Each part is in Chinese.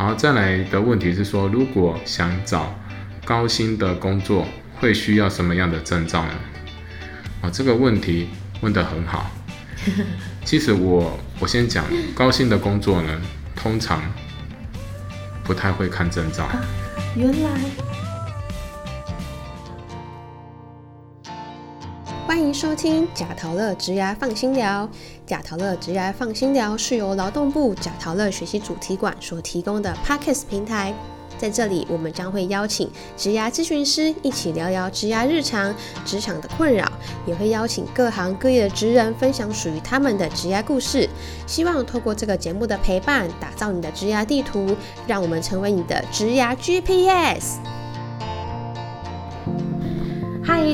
好，再来的问题是说，如果想找高薪的工作，会需要什么样的证照呢？啊，这个问题问得很好。其实我我先讲，高薪的工作呢，通常不太会看证照。原来，迎收听贾陶乐职涯放心聊。贾陶乐职涯放心聊是由劳动部贾陶乐学习主题馆所提供的 Podcast 平台。在这里，我们将会邀请职涯咨询师一起聊聊职涯日常、职场的困扰，也会邀请各行各业的职人分享属于他们的职涯故事。希望透过这个节目的陪伴，打造你的职涯地图，让我们成为你的职涯 GPS。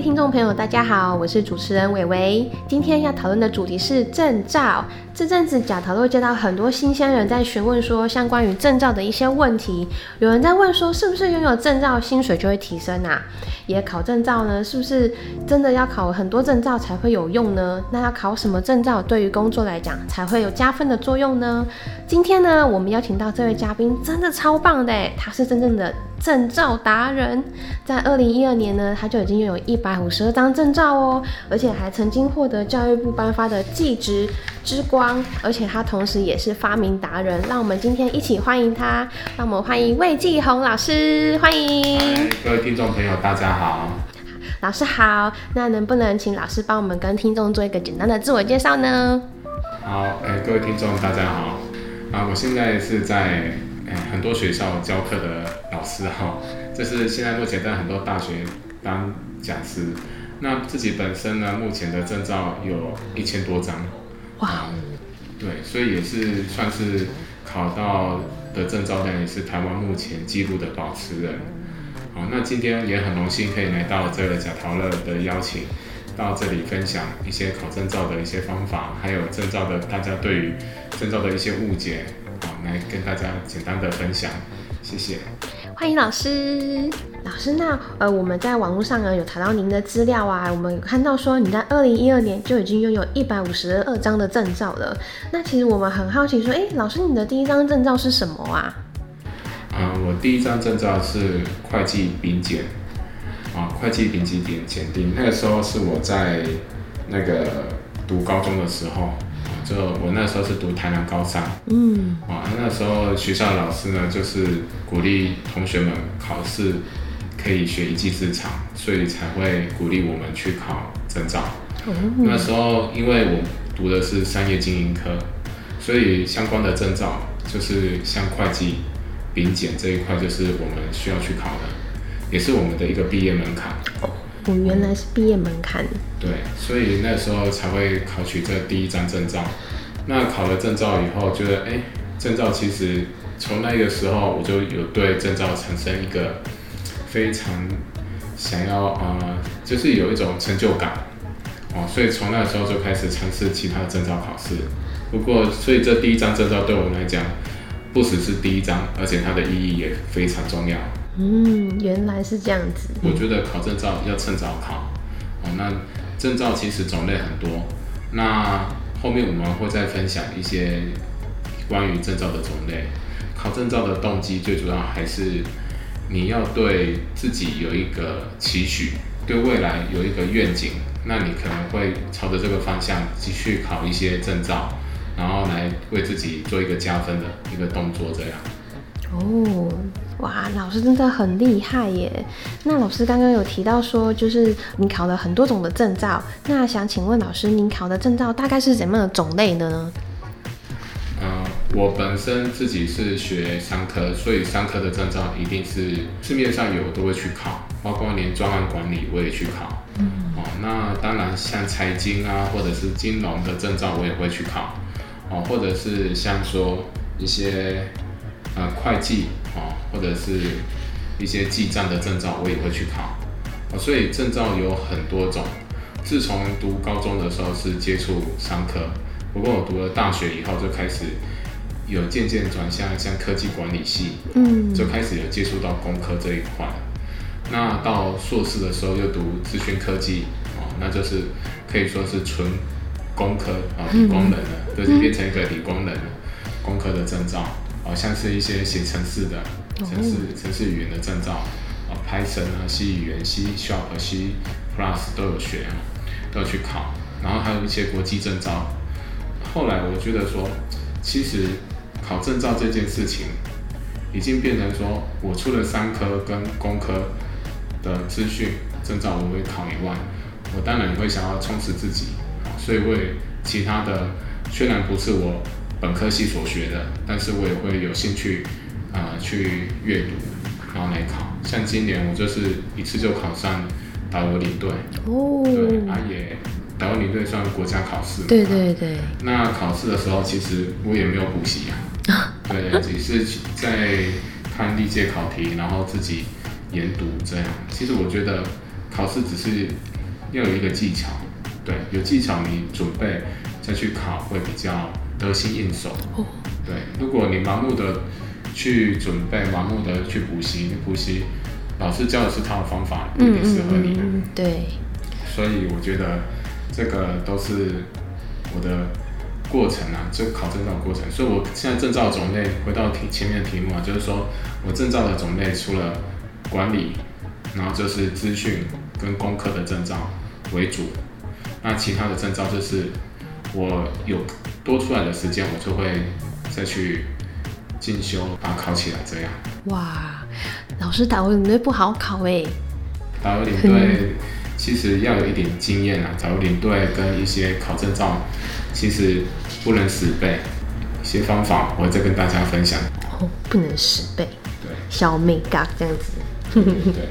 听众朋友，大家好，我是主持人伟伟。今天要讨论的主题是证照。这阵子，假陶会接到很多新鲜人在询问说，相关于证照的一些问题。有人在问说，是不是拥有证照，薪水就会提升啊？也考证照呢，是不是真的要考很多证照才会有用呢？那要考什么证照，对于工作来讲才会有加分的作用呢？今天呢，我们邀请到这位嘉宾，真的超棒的，他是真正的证照达人。在二零一二年呢，他就已经拥有一百五十二张证照哦，而且还曾经获得教育部颁发的技职之光。而且他同时也是发明达人，让我们今天一起欢迎他。让我们欢迎魏继红老师，欢迎各位听众朋友，大家好，老师好。那能不能请老师帮我们跟听众做一个简单的自我介绍呢？好，哎，各位听众大家好。啊，我现在是在很多学校教课的老师哈，这是现在目前在很多大学当讲师。那自己本身呢，目前的证照有一千多张。哇。对，所以也是算是考到的证照量，也是台湾目前纪录的保持人。好，那今天也很荣幸可以来到这个贾陶乐的邀请，到这里分享一些考证照的一些方法，还有证照的大家对于证照的一些误解，好，来跟大家简单的分享，谢谢。欢迎老师，老师，那呃，我们在网络上呢有谈到您的资料啊，我们有看到说你在二零一二年就已经拥有一百五十二张的证照了。那其实我们很好奇说，哎，老师，你的第一张证照是什么啊？啊，我第一张证照是会计丙检，啊，会计丙级点检定，那个时候是我在那个读高中的时候。就我那时候是读台南高三，嗯，啊，那时候学校老师呢，就是鼓励同学们考试可以学一技之长，所以才会鼓励我们去考证照。那时候因为我读的是商业经营科，所以相关的证照就是像会计、丙检这一块，就是我们需要去考的，也是我们的一个毕业门槛。我原来是毕业门槛。对，所以那时候才会考取这第一张证照。那考了证照以后，觉得哎，证照其实从那个时候我就有对证照产生一个非常想要啊，就是有一种成就感哦。所以从那时候就开始尝试其他证照考试。不过，所以这第一张证照对我们来讲，不只是第一张，而且它的意义也非常重要。嗯，原来是这样子。我觉得考证照要趁早考。哦，那证照其实种类很多。那后面我们会再分享一些关于证照的种类。考证照的动机最主要还是你要对自己有一个期许，对未来有一个愿景。那你可能会朝着这个方向继续考一些证照，然后来为自己做一个加分的一个动作，这样。哦，哇，老师真的很厉害耶！那老师刚刚有提到说，就是你考了很多种的证照，那想请问老师，您考的证照大概是怎么样的种类的呢？嗯，我本身自己是学商科，所以商科的证照一定是市面上有都会去考，包括连专案管理我也去考。嗯，哦，那当然像财经啊，或者是金融的证照我也会去考，哦，或者是像说一些。呃，会计啊，或者是一些记账的证照，我也会去考。哦，所以证照有很多种。自从读高中的时候是接触商科，不过我读了大学以后就开始有渐渐转向像科技管理系，嗯，就开始有接触到工科这一块。那到硕士的时候又读资讯科技，哦，那就是可以说是纯工科啊，理工人了，就是变成一个理工人了，工科的证照。好像是一些写程式的程式程式语言的证照，啊，Python 啊，C 语言、C Sharp、C Plus 都有学，都要去考。然后还有一些国际证照。后来我觉得说，其实考证照这件事情，已经变成说我除了商科跟工科的资讯证照我会考以外，我当然也会想要充实自己，所以为其他的虽然不是我。本科系所学的，但是我也会有兴趣，啊，去阅读，然后来考。像今年我就是一次就考上导游领队，哦，对，啊也导游领队算国家考试，对对对。那考试的时候，其实我也没有补习啊，对，只是在看历届考题，然后自己研读这样。其实我觉得考试只是要有一个技巧，对，有技巧你准备再去考会比较。得心应手，对。如果你盲目的去准备，盲目的去补习，补习老师教的是他的方法，不一定适合你。对。所以我觉得这个都是我的过程啊，就考证照过程。所以我现在证照种类，回到题前面的题目啊，就是说我证照的种类除了管理，然后就是资讯跟工科的证照为主，那其他的证照就是我有。多出来的时间，我就会再去进修，把它考起来。这样哇，老师打游领队不好考哎。导游领队其实要有一点经验啊，导游领队跟一些考证照，其实不能死背，一些方法我会再跟大家分享。哦，不能死背，对，小美嘎这样子。对。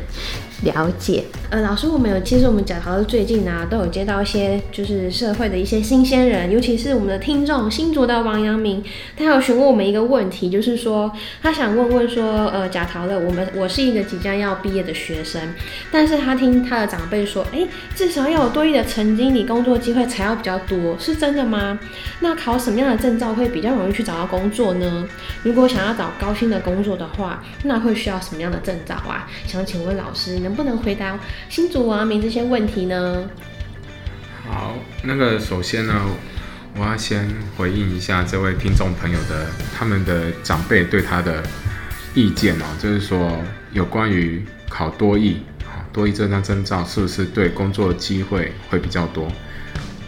了解，呃，老师，我们有，其实我们讲好的最近呢，都有接到一些就是社会的一些新鲜人，尤其是我们的听众新竹的王阳明，他有询问我们一个问题，就是说他想问问说，呃，贾桃的，我们我是一个即将要毕业的学生，但是他听他的长辈说，哎，至少要有多余的成绩，你工作机会才要比较多，是真的吗？那考什么样的证照会比较容易去找到工作呢？如果想要找高薪的工作的话，那会需要什么样的证照啊？想请问老师。能不能回答新竹王明这些问题呢？好，那个首先呢，我要先回应一下这位听众朋友的他们的长辈对他的意见哦，就是说有关于考多艺，多艺这张证照是不是对工作机会会比较多？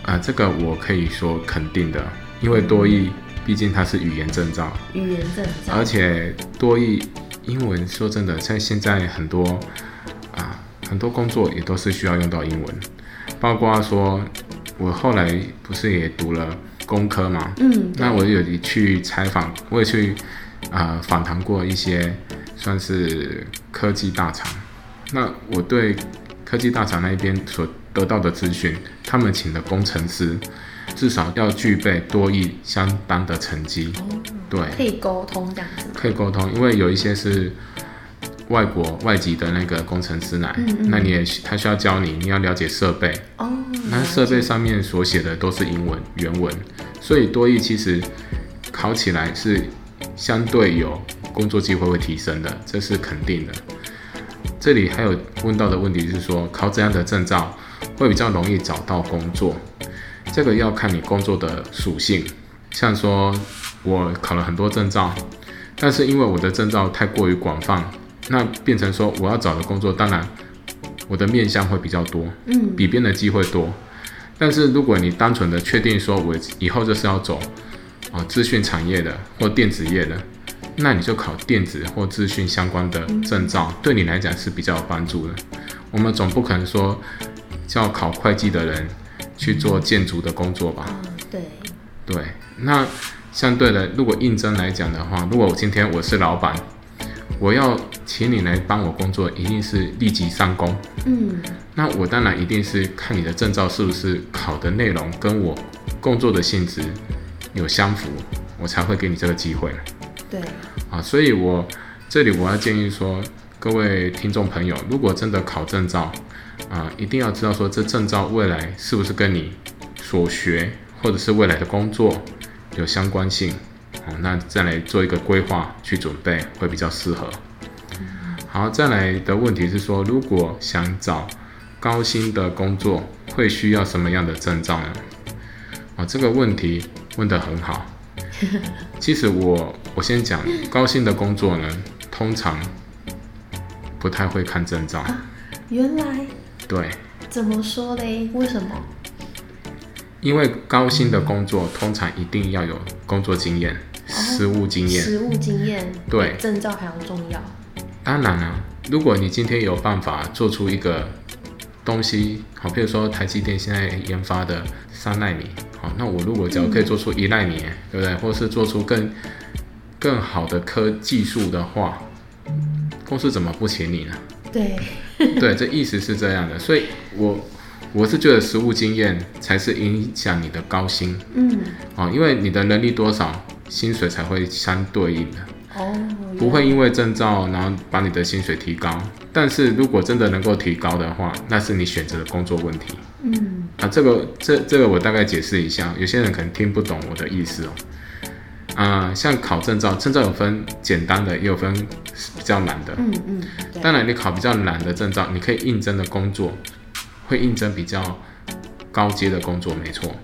啊，这个我可以说肯定的，因为多艺毕竟它是语言证照，语言证照，而且多艺英文说真的，在现在很多。很多工作也都是需要用到英文，包括说，我后来不是也读了工科嘛，嗯，那我有去采访，我也去啊访谈过一些算是科技大厂，那我对科技大厂那一边所得到的资讯，他们请的工程师至少要具备多益相当的成绩，对，可以沟通这样子，可以沟通，因为有一些是。外国外籍的那个工程师来，那你也他需要教你，你要了解设备。哦。那设备上面所写的都是英文原文，所以多益其实考起来是相对有工作机会会提升的，这是肯定的。这里还有问到的问题是说，考怎样的证照会比较容易找到工作？这个要看你工作的属性。像说我考了很多证照，但是因为我的证照太过于广泛。那变成说，我要找的工作，当然我的面向会比较多，嗯，比别人的机会多。但是如果你单纯的确定说，我以后就是要走啊资讯产业的或电子业的，那你就考电子或资讯相关的证照，对你来讲是比较有帮助的。我们总不可能说叫考会计的人去做建筑的工作吧？对，对。那相对的，如果应征来讲的话，如果我今天我是老板。我要请你来帮我工作，一定是立即上工。嗯，那我当然一定是看你的证照是不是考的内容跟我工作的性质有相符，我才会给你这个机会。对，啊，所以我这里我要建议说，各位听众朋友，如果真的考证照，啊，一定要知道说这证照未来是不是跟你所学或者是未来的工作有相关性。那再来做一个规划去准备会比较适合。好，再来的问题是说，如果想找高薪的工作，会需要什么样的证照呢？啊，这个问题问得很好。其实我我先讲高薪的工作呢，通常不太会看证照。原来对，怎么说嘞？为什么？因为高薪的工作通常一定要有工作经验、实务经验。实务经验对证照还要重要。当然啊，如果你今天有办法做出一个东西，好，比如说台积电现在研发的三纳米，好，那我如果只要可以做出一纳米，对不对？或是做出更更好的科技术的话，公司怎么不请你呢？对，对，这意思是这样的，所以我我是觉得实务经验才是影响你的高薪嗯，啊，因为你的能力多少，薪水才会相对应的。哦，不会因为证照然后把你的薪水提高，但是如果真的能够提高的话，那是你选择的工作问题嗯，啊。这个这这个我大概解释一下，有些人可能听不懂我的意思哦。啊、像考证照，证照有分简单的，也有分比较难的。嗯嗯，对，当然，你考比较难的证照，你可以应征的工作会应征比较高阶的工作，没错。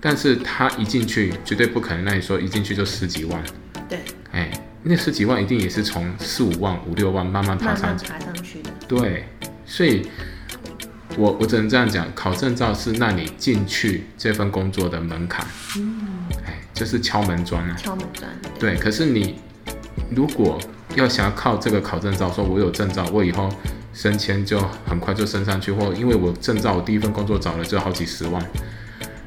但是他一进去绝对不可能，那你说一进去就十几万，对，哎，那十几万一定也是从四五万、五六万慢慢爬上去。慢爬上去的。对，所以我我只能这样讲，考证照是让你进去这份工作的门槛，嗯，哎，就是敲门砖啊。敲门砖。对，可是你如果要想要靠这个考证照，说我有证照，我以后升迁就很快就升上去，或因为我证照，我第一份工作找了就好几十万，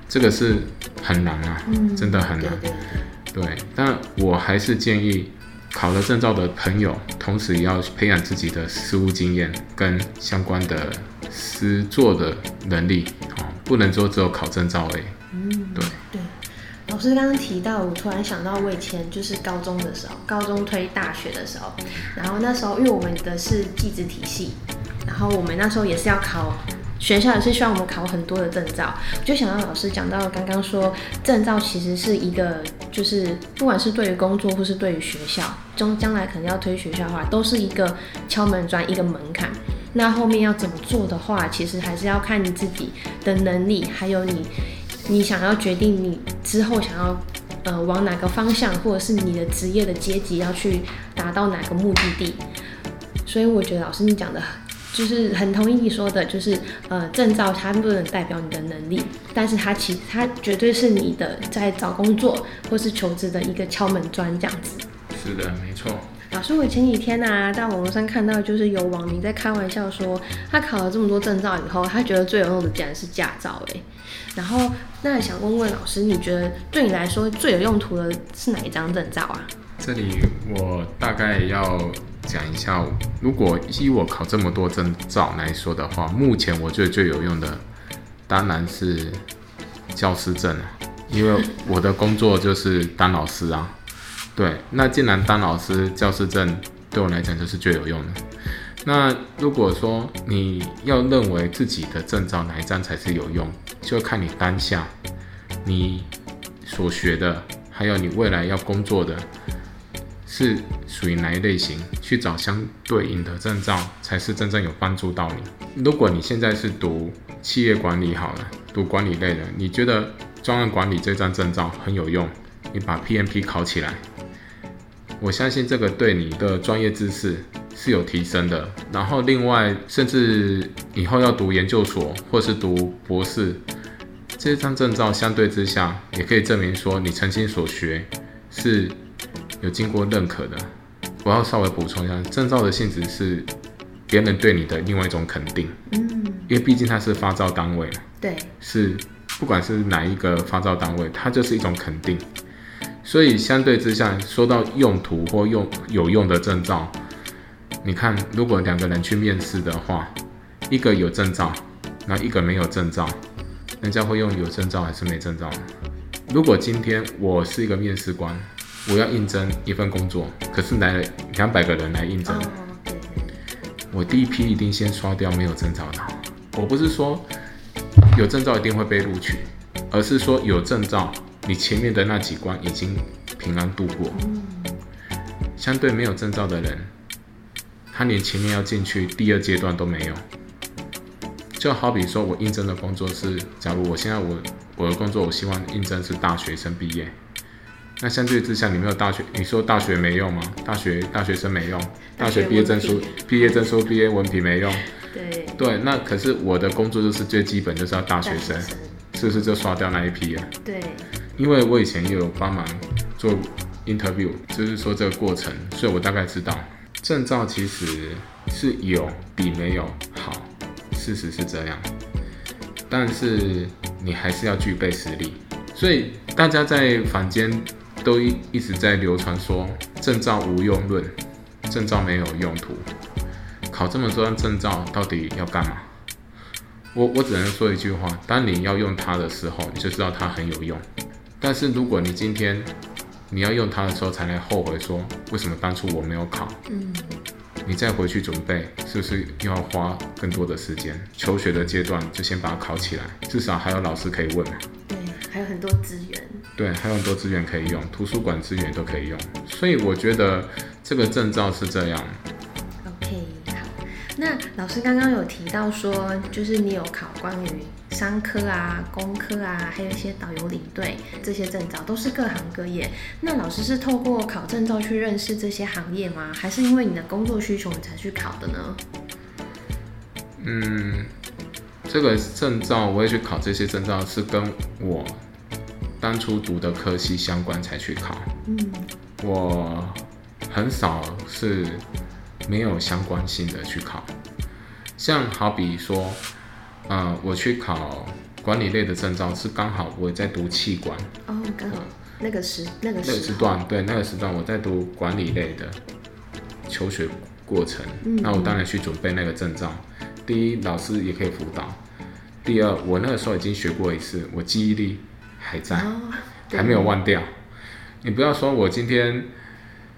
这个是很难啊，嗯，真的很难。对，但我还是建议考了证照的朋友，同时也要培养自己的实务经验跟相关的实作的能力，哦，不能说只有考证照而已。嗯，对对。老师刚刚提到，我突然想到，我以前就是高中的时候，高中推大学的时候，然后那时候因为我们的是技职体系，然后我们那时候也是要考，学校也是希望我们考很多的证照。我就想到老师讲到刚刚说，证照其实是一个，就是不管是对于工作或是对于学校，将将来可能要推学校的话，都是一个敲门砖，一个门槛。那后面要怎么做的话，其实还是要看你自己的能力，还有你你想要决定你之后想要呃往哪个方向，或者是你的职业的阶级要去达到哪个目的地。所以我觉得老师你讲的。就是很同意你说的，就是呃，证照它不能代表你的能力，但是它其它绝对是你的在找工作或是求职的一个敲门砖这样子。是的，没错。老师，我前几天啊，在网络上看到，就是有网民在开玩笑说，他考了这么多证照以后，他觉得最有用的竟然是驾照哎。然后，那想问问老师，你觉得对你来说最有用途的是哪一张证照啊？这里我大概要讲一下，如果依我考这么多证照来说的话，目前我觉得最有用的当然是教师证了，因为我的工作就是当老师啊。对，那既然当老师，教师证对我来讲就是最有用的。那如果说你要认为自己的证照哪一张才是有用，就看你当下你所学的，还有你未来要工作的。是属于哪一类型，去找相对应的证照才是真正有帮助到你。如果你现在是读企业管理好了，读管理类的，你觉得专案管理这张证照很有用，你把 PMP 考起来，我相信这个对你的专业知识是有提升的。然后另外，甚至以后要读研究所或是读博士，这张证照相对之下也可以证明说你曾经所学是。有经过认可的，我要稍微补充一下，证照的性质是别人对你的另外一种肯定，嗯，因为毕竟它是发照单位，对，是不管是哪一个发照单位，它就是一种肯定，所以相对之下，说到用途或用有用的证照，你看，如果两个人去面试的话，一个有证照，然后一个没有证照，人家会用有证照还是没证照？如果今天我是一个面试官。我要应征一份工作，可是来了两百个人来应征，我第一批一定先刷掉没有证照的。我不是说有证照一定会被录取，而是说有证照，你前面的那几关已经平安度过。相对没有证照的人，他连前面要进去第二阶段都没有。就好比说我应征的工作是，假如我现在我我的工作，我希望应征是大学生毕业。那相对之下，你没有大学，你说大学没用吗？大学大学生没用，大学毕业证书、毕业证书、毕业文凭没用。对，对，那可是我的工作就是最基本，就是要大学生，是不是就刷掉那一批了？对，因为我以前也有帮忙做 interview，就是说这个过程，所以我大概知道证照其实是有比没有好，事实是这样，但是你还是要具备实力。所以大家在坊间都一一直在流传说证照无用论，证照没有用途，考这么多张证照到底要干嘛？我我只能说一句话：当你要用它的时候，你就知道它很有用。但是如果你今天你要用它的时候才来后悔说为什么当初我没有考，嗯，你再回去准备，是不是又要花更多的时间？求学的阶段就先把它考起来，至少还有老师可以问嘛。对，还有很多资源。对，还有很多资源可以用，图书馆资源都可以用。所以我觉得这个证照是这样。OK，好。那老师刚刚有提到说，就是你有考关于商科啊、工科啊，还有一些导游领队这些证照，都是各行各业。那老师是透过考证照去认识这些行业吗？还是因为你的工作需求你才去考的呢？嗯，这个证照我也去考这些证照，是跟我当初读的科系相关才去考。嗯，我很少是没有相关性的去考，像好比说，呃，我去考管理类的证照，是刚好我在读气管哦，刚好。那个时那个那个时段，对那个时段我在读管理类的求学过程，嗯那我当然去准备那个证照。第一，老师也可以辅导；第二，我那个时候已经学过一次，我记忆力还在。还没有忘掉。你不要说我今天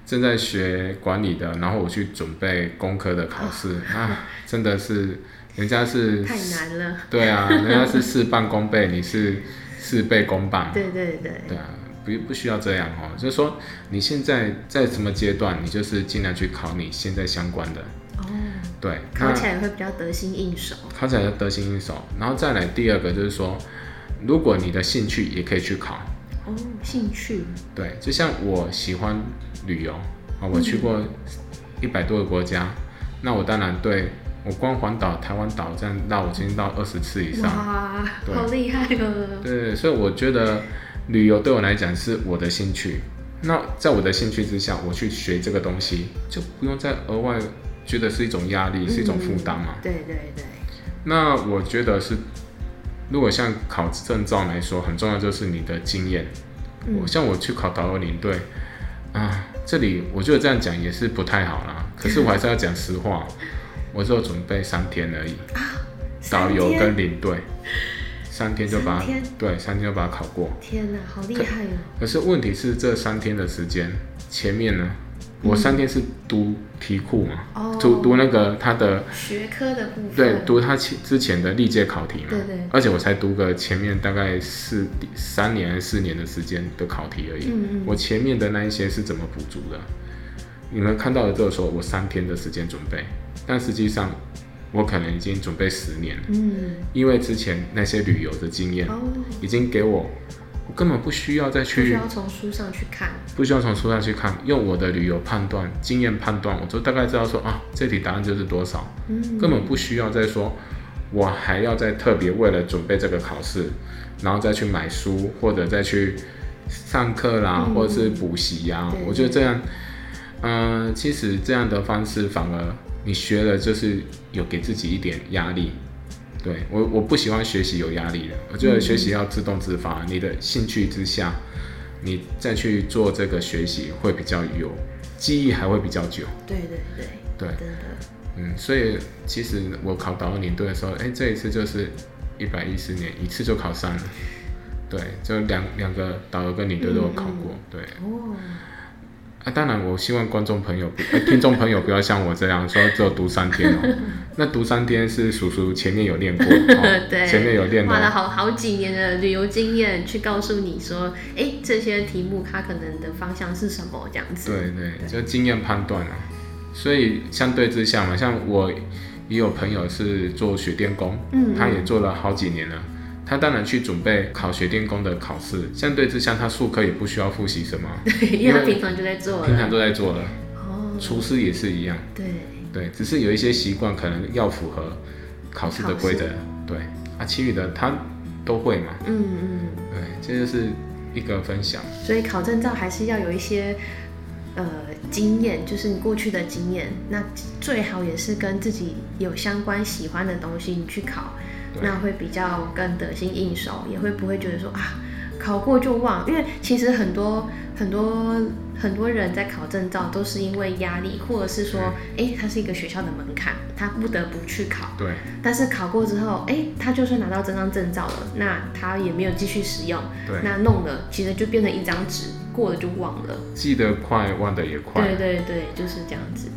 正在学管理的，然后我去准备工科的考试，啊，真的是人家是太难了。对啊，人家是事半功倍，你是事倍功半。对对对，对啊，不不需要这样哦，就是说你现在在什么阶段，你就是尽量去考你现在相关的。哦，对，考起来会比较得心应手。考起来要得心应手，然后再来第二个就是说，如果你的兴趣也可以去考。哦，兴趣。对，就像我喜欢旅游啊，我去过一百多个国家，那我当然对我光环岛、台湾岛这样绕，我已经到二十次以上。哇，对好厉害哦！对，所以我觉得旅游对我来讲是我的兴趣。那在我的兴趣之下，我去学这个东西，就不用再额外觉得是一种压力，是一种负担嘛。对对对，那我觉得是，如果像考证照来说，很重要就是你的经验。嗯我像我去考导游领队啊，这里我觉得这样讲也是不太好啦。可是我还是要讲实话，我只有准备三天而已，导游跟领队三天就把对三天就把它考过。天哪，好厉害哦！可是问题是这三天的时间，前面呢，我三天是读题库嘛，哦。读读那个他的学科的部分，对，读他前之前的历届考题嘛，对对。而且我才读个前面大概四三年四年的时间的考题而已，嗯嗯。我前面的那一些是怎么补足的？你们看到的这个时候，我三天的时间准备，但实际上我可能已经准备十年了，嗯，因为之前那些旅游的经验哦，已经给我，我根本不需要再去不需，要从书上去看，不需要从书上去看，用我的旅游判断经验判断，我就大概知道说啊，这题答案就是多少。嗯，根本不需要再说，我还要再特别为了准备这个考试，然后再去买书或者再去上课啦，嗯或者是补习呀、对我觉得这样，嗯、其实这样的方式反而你学了就是有给自己一点压力。对我，我不喜欢学习有压力的，我觉得学习要自动自发，你的兴趣之下，你再去做这个学习会比较有记忆，还会比较久。对对对，对，真的，嗯，所以其实我考导游领队的时候，哎、这一次就是一百一十年一次就考上了，对，就两两个导游跟领队都有考过，对。哦，啊，当然，我希望观众朋友 听众朋友不要像我这样说只有读三天哦。那读三天是叔叔前面有练过，哦、对，前面有练花了，好好几年的旅游经验去告诉你说，哎，这些题目它可能的方向是什么这样子。对对，就经验判断啊。所以相对之下嘛，像我也有朋友是做水电工，嗯，他也做了好几年了，他当然去准备考学电工的考试，相对之下，他术科也不需要复习什么，因为他平常就在做了，平常都在做了。哦，厨师也是一样。对对，只是有一些习惯可能要符合考试的规则。对啊，其余的他都会嘛。嗯嗯。对，这就是一个分享。所以考证照还是要有一些呃经验，就是你过去的经验，那最好也是跟自己有相关喜欢的东西，你去考。那会比较更得心应手，也会不会觉得说啊，考过就忘？因为其实很多很多很多人在考证照都是因为压力，或者是说，哎，它是一个学校的门槛，他不得不去考。对。但是考过之后，哎，他就算拿到这张证照了，那他也没有继续使用。对。那弄了，其实就变成一张纸，过了就忘了。记得快，忘得也快。对对对，就是这样子。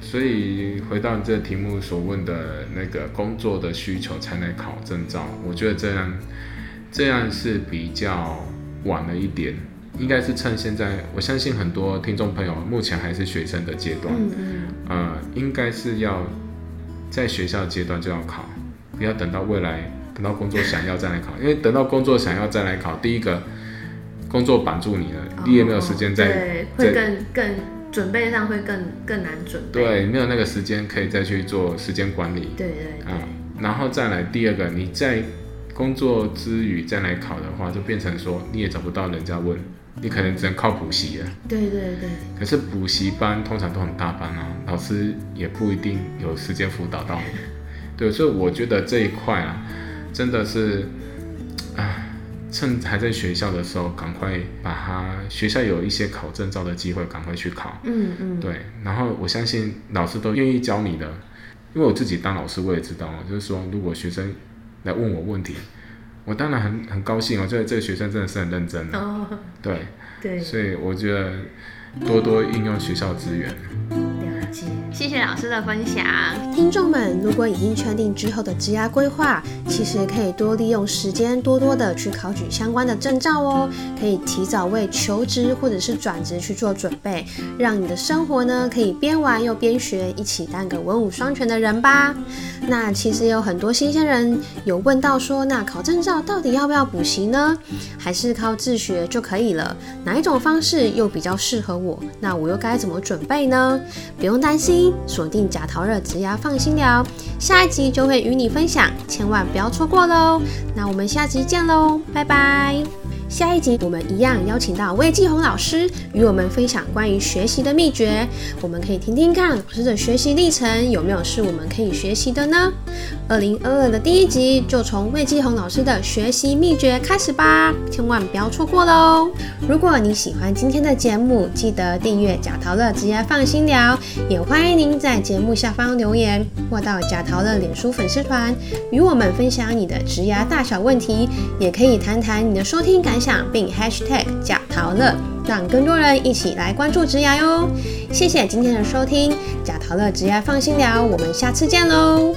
所以回到这题目所问的那个工作的需求才能考证照，我觉得这样这样是比较晚了一点，应该是趁现在，我相信很多听众朋友目前还是学生的阶段，嗯嗯，呃，应该是要在学校阶段就要考，不要等到未来等到工作想要再来考，因为等到工作想要再来考，第一个工作绑住你了，你也没有时间再会更更。准备上会更更难准备，对，没有那个时间可以再去做时间管理，对对对，然后再来第二个，你在工作之余再来考的话，就变成说你也找不到人家问，你可能只能靠补习了，对对对，可是补习班通常都很大班啊，老师也不一定有时间辅导到你，对，所以我觉得这一块啊，真的是，啊。趁还在学校的时候，赶快把它学校有一些考证照的机会，赶快去考。嗯嗯，对。然后我相信老师都愿意教你的，因为我自己当老师，我也知道，就是说如果学生来问我问题，我当然很很高兴哦，觉得这个学生真的是很认真的。哦，对对，所以我觉得多多运用学校资源。谢谢老师的分享，听众们，如果已经确定之后的职涯规划，其实可以多利用时间，多多的去考取相关的证照哦，可以提早为求职或者是转职去做准备，让你的生活呢可以边玩又边学，一起当个文武双全的人吧。那其实有很多新鲜人有问到说，那考证照到底要不要补习呢？还是靠自学就可以了？哪一种方式又比较适合我？那我又该怎么准备呢？不用担心，锁定假桃热植牙放心聊，下一集就会与你分享，千万不要错过喽！那我们下集见喽，拜拜。下一集我们一样邀请到魏继红老师与我们分享关于学习的秘诀，我们可以听听看老师的学习历程有没有是我们可以学习的呢？二零二二的第一集就从魏继红老师的学习秘诀开始吧，千万不要错过喽！如果你喜欢今天的节目，记得订阅贾桃乐职业放心聊，也欢迎您在节目下方留言或到贾桃乐脸书粉丝团与我们分享你的职涯大小问题，也可以谈谈你的收听感。想并 #hashtag 假陶乐，让更多人一起来关注植牙哟！谢谢今天的收听，假陶乐植牙放心聊，我们下次见喽！